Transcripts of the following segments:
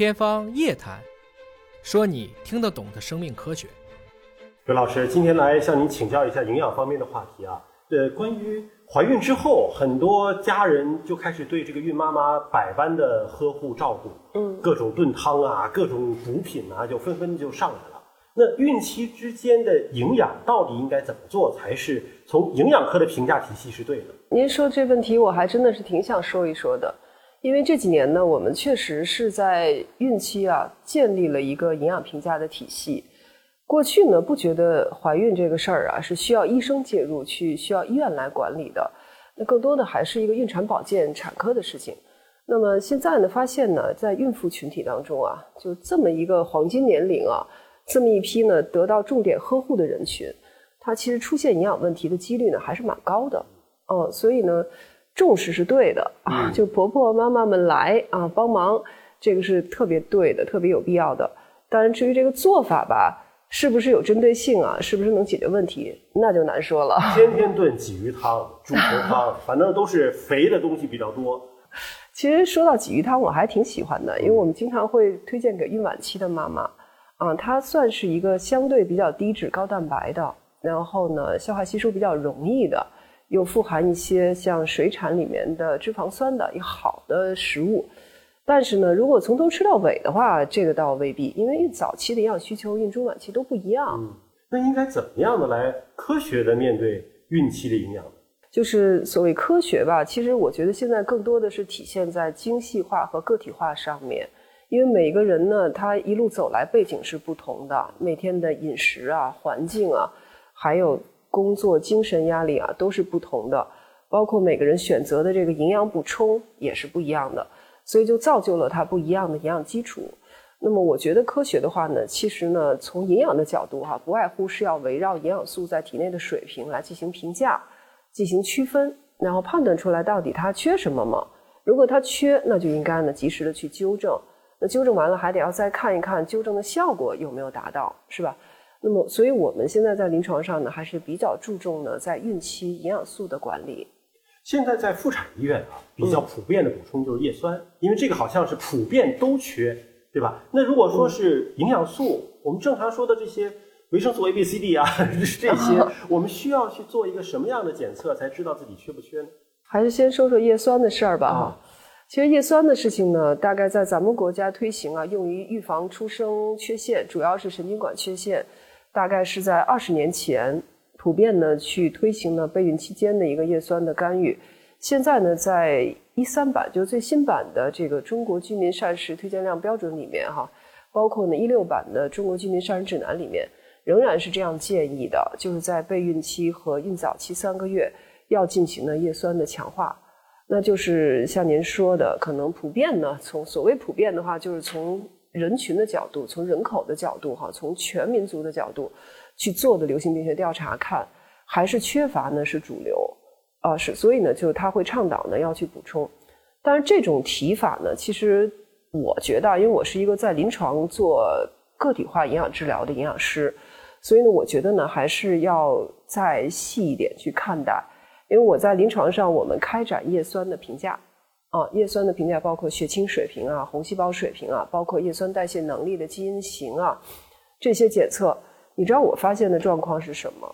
天方夜谭，说你听得懂的生命科学。刘老师，今天来向您请教一下营养方面的话题啊。呃，关于怀孕之后，很多家人就开始对这个孕妈妈百般的呵护照顾，嗯，各种炖汤啊，各种补品啊，就纷纷就上来了。那孕期之间的营养到底应该怎么做，才是从营养科的评价体系是对的？您说这问题，我还真的是挺想说一说的。因为这几年呢，我们确实是在孕期啊建立了一个营养评价的体系。过去呢，不觉得怀孕这个事儿啊是需要医生介入去，需要医院来管理的。那更多的还是一个孕产保健、产科的事情。那么现在呢，发现呢，在孕妇群体当中啊，就这么一个黄金年龄啊，这么一批呢得到重点呵护的人群，它其实出现营养问题的几率呢还是蛮高的。哦，所以呢。重视是对的啊，就婆婆妈妈们来啊帮忙，这个是特别对的，特别有必要的。当然，至于这个做法吧，是不是有针对性啊，是不是能解决问题，那就难说了。天天炖鲫鱼汤、猪头汤，反正都是肥的东西比较多。其实说到鲫鱼汤，我还挺喜欢的，因为我们经常会推荐给孕晚期的妈妈啊，它算是一个相对比较低脂、高蛋白的，然后呢，消化吸收比较容易的。又富含一些像水产里面的脂肪酸的一个好的食物，但是呢，如果从头吃到尾的话，这个倒未必，因为早期的营养需求、孕中晚期都不一样。嗯，那应该怎么样的来科学的面对孕期的营养呢？就是所谓科学吧，其实我觉得现在更多的是体现在精细化和个体化上面，因为每个人呢，他一路走来背景是不同的，每天的饮食啊、环境啊，还有。工作精神压力啊都是不同的，包括每个人选择的这个营养补充也是不一样的，所以就造就了它不一样的营养基础。那么我觉得科学的话呢，其实呢从营养的角度哈，不外乎是要围绕营养素在体内的水平来进行评价、进行区分，然后判断出来到底它缺什么嘛。如果它缺，那就应该呢及时的去纠正。那纠正完了还得要再看一看纠正的效果有没有达到，是吧？那么，所以我们现在在临床上呢，还是比较注重呢，在孕期营养素的管理。现在在妇产医院啊，比较普遍的补充就是叶酸，因为这个好像是普遍都缺，对吧？那如果说是营养素，我们正常说的这些维生素 A、B、C、D 啊，这些，我们需要去做一个什么样的检测，才知道自己缺不缺呢？还是先说说叶酸的事儿吧，哈。其实叶酸的事情呢，大概在咱们国家推行啊，用于预防出生缺陷，主要是神经管缺陷。大概是在二十年前，普遍呢去推行呢备孕期间的一个叶酸的干预。现在呢，在一三版，就最新版的这个中国居民膳食推荐量标准里面哈，包括呢一六版的中国居民膳食指南里面，仍然是这样建议的，就是在备孕期和孕早期三个月要进行呢叶酸的强化。那就是像您说的，可能普遍呢，从所谓普遍的话，就是从。人群的角度，从人口的角度，哈，从全民族的角度去做的流行病学调查，看还是缺乏呢？是主流啊，是所以呢，就他会倡导呢要去补充。但是这种提法呢，其实我觉得，因为我是一个在临床做个体化营养治疗的营养师，所以呢，我觉得呢还是要再细一点去看待。因为我在临床上，我们开展叶酸的评价。啊，叶酸的评价包括血清水平啊、红细胞水平啊，包括叶酸代谢能力的基因型啊，这些检测，你知道我发现的状况是什么？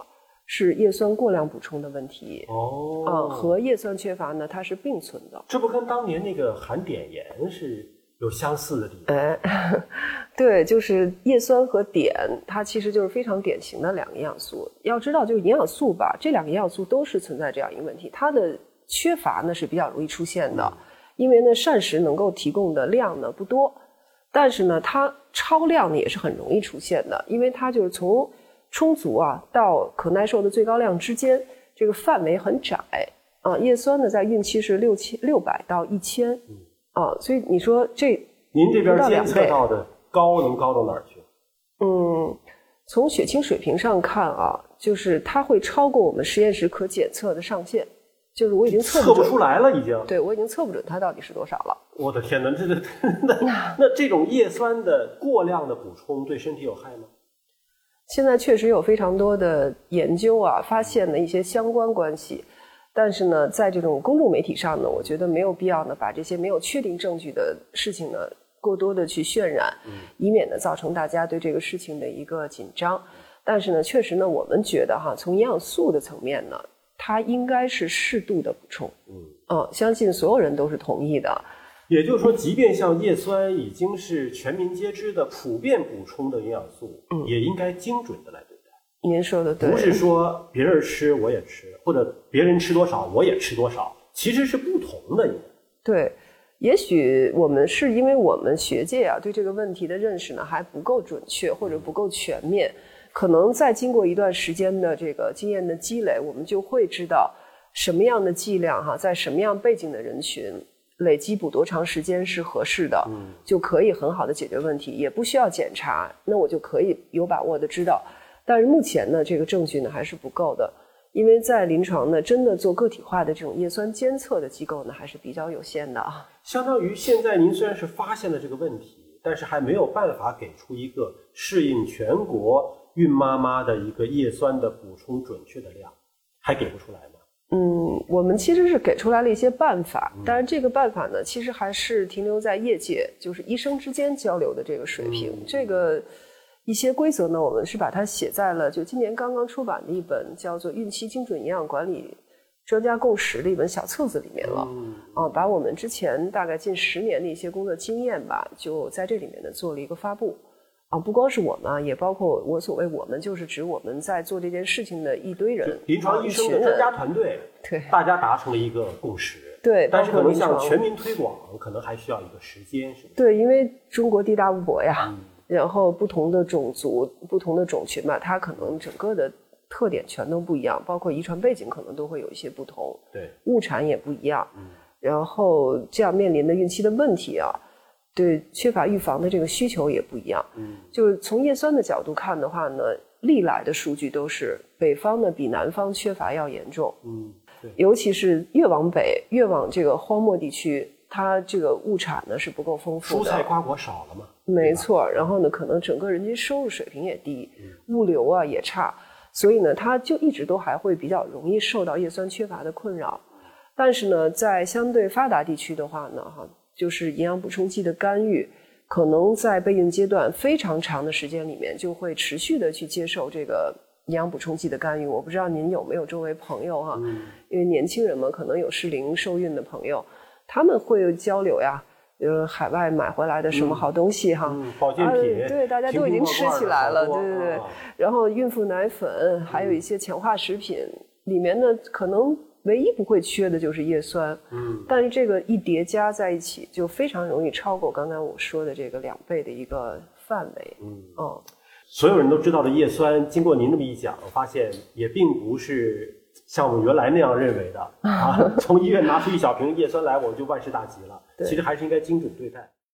是叶酸过量补充的问题哦，啊，和叶酸缺乏呢，它是并存的。这不跟当年那个含碘盐是有相似的地方？哎，对，就是叶酸和碘，它其实就是非常典型的两个营养素。要知道，就是营养素吧，这两个营养素都是存在这样一个问题，它的缺乏呢是比较容易出现的。因为呢，膳食能够提供的量呢不多，但是呢，它超量呢也是很容易出现的，因为它就是从充足啊到可耐受的最高量之间，这个范围很窄啊。叶酸呢在孕期是六千六百到一千啊，所以你说这您这边监测到的高能高到哪儿去？嗯，从血清水平上看啊，就是它会超过我们实验室可检测的上限。就是我已经测不出来了，已经。对我已经测不准它到底是多少了。我的天哪，这这 那那这种叶酸的过量的补充对身体有害吗？现在确实有非常多的研究啊，发现了一些相关关系。但是呢，在这种公众媒体上呢，我觉得没有必要呢把这些没有确定证据的事情呢过多的去渲染，以免呢造成大家对这个事情的一个紧张。但是呢，确实呢，我们觉得哈，从营养素的层面呢，它应该是适度的补充。嗯，哦，相信所有人都是同意的。也就是说，即便像叶酸已经是全民皆知的普遍补充的营养素，嗯，也应该精准的来对待。您说的对，不是说别人吃我也吃，或者别人吃多少我也吃多少，其实是不同的。对，也许我们是因为我们学界啊对这个问题的认识呢还不够准确或者不够全面，可能在经过一段时间的这个经验的积累，我们就会知道什么样的剂量哈，在什么样背景的人群。累积补多长时间是合适的，就可以很好的解决问题，也不需要检查，那我就可以有把握的知道。但是目前呢，这个证据呢还是不够的，因为在临床呢，真的做个体化的这种叶酸监测的机构呢还是比较有限的啊。相当于现在您虽然是发现了这个问题，但是还没有办法给出一个适应全国孕妈妈的一个叶酸的补充准确的量，还给不出来吗？嗯，我们其实是给出来了一些办法，但是这个办法呢，其实还是停留在业界，就是医生之间交流的这个水平。这个一些规则呢，我们是把它写在了就今年刚刚出版的一本叫做《孕期精准营养管理专家共识》的一本小册子里面了。啊，把我们之前大概近十年的一些工作经验吧，就在这里面呢做了一个发布。啊，不光是我们啊，也包括我所谓我们，就是指我们在做这件事情的一堆人，临床医生的专家团队，对，大家达成了一个共识，对。但是可能像全民推广，可能还需要一个时间，是对，因为中国地大物博呀，然后不同的种族、不同的种群嘛，它可能整个的特点全都不一样，包括遗传背景可能都会有一些不同，对，物产也不一样，嗯然后这样面临的孕期的问题啊。对缺乏预防的这个需求也不一样，嗯，就是从叶酸的角度看的话呢，历来的数据都是北方呢比南方缺乏要严重，嗯，对，尤其是越往北，越往这个荒漠地区，它这个物产呢是不够丰富的，蔬菜瓜果少了吗，没错，然后呢，可能整个人均收入水平也低，物流啊也差，所以呢，它就一直都还会比较容易受到叶酸缺乏的困扰，但是呢，在相对发达地区的话呢，哈。就是营养补充剂的干预，可能在备孕阶段非常长的时间里面，就会持续的去接受这个营养补充剂的干预。我不知道您有没有周围朋友哈，因为年轻人嘛，可能有适龄受孕的朋友，他们会交流呀，呃，海外买回来的什么好东西哈，保健品，对，大家都已经吃起来了，对对对。然后孕妇奶粉，还有一些强化食品，里面呢可能。唯一不会缺的就是叶酸，嗯，但是这个一叠加在一起，就非常容易超过刚才我说的这个两倍的一个范围，嗯，哦，所有人都知道的叶酸，经过您这么一讲，我发现也并不是像我们原来那样认为的啊，从医院拿出一小瓶叶酸来，我们就万事大吉了，其实还是应该精准对待。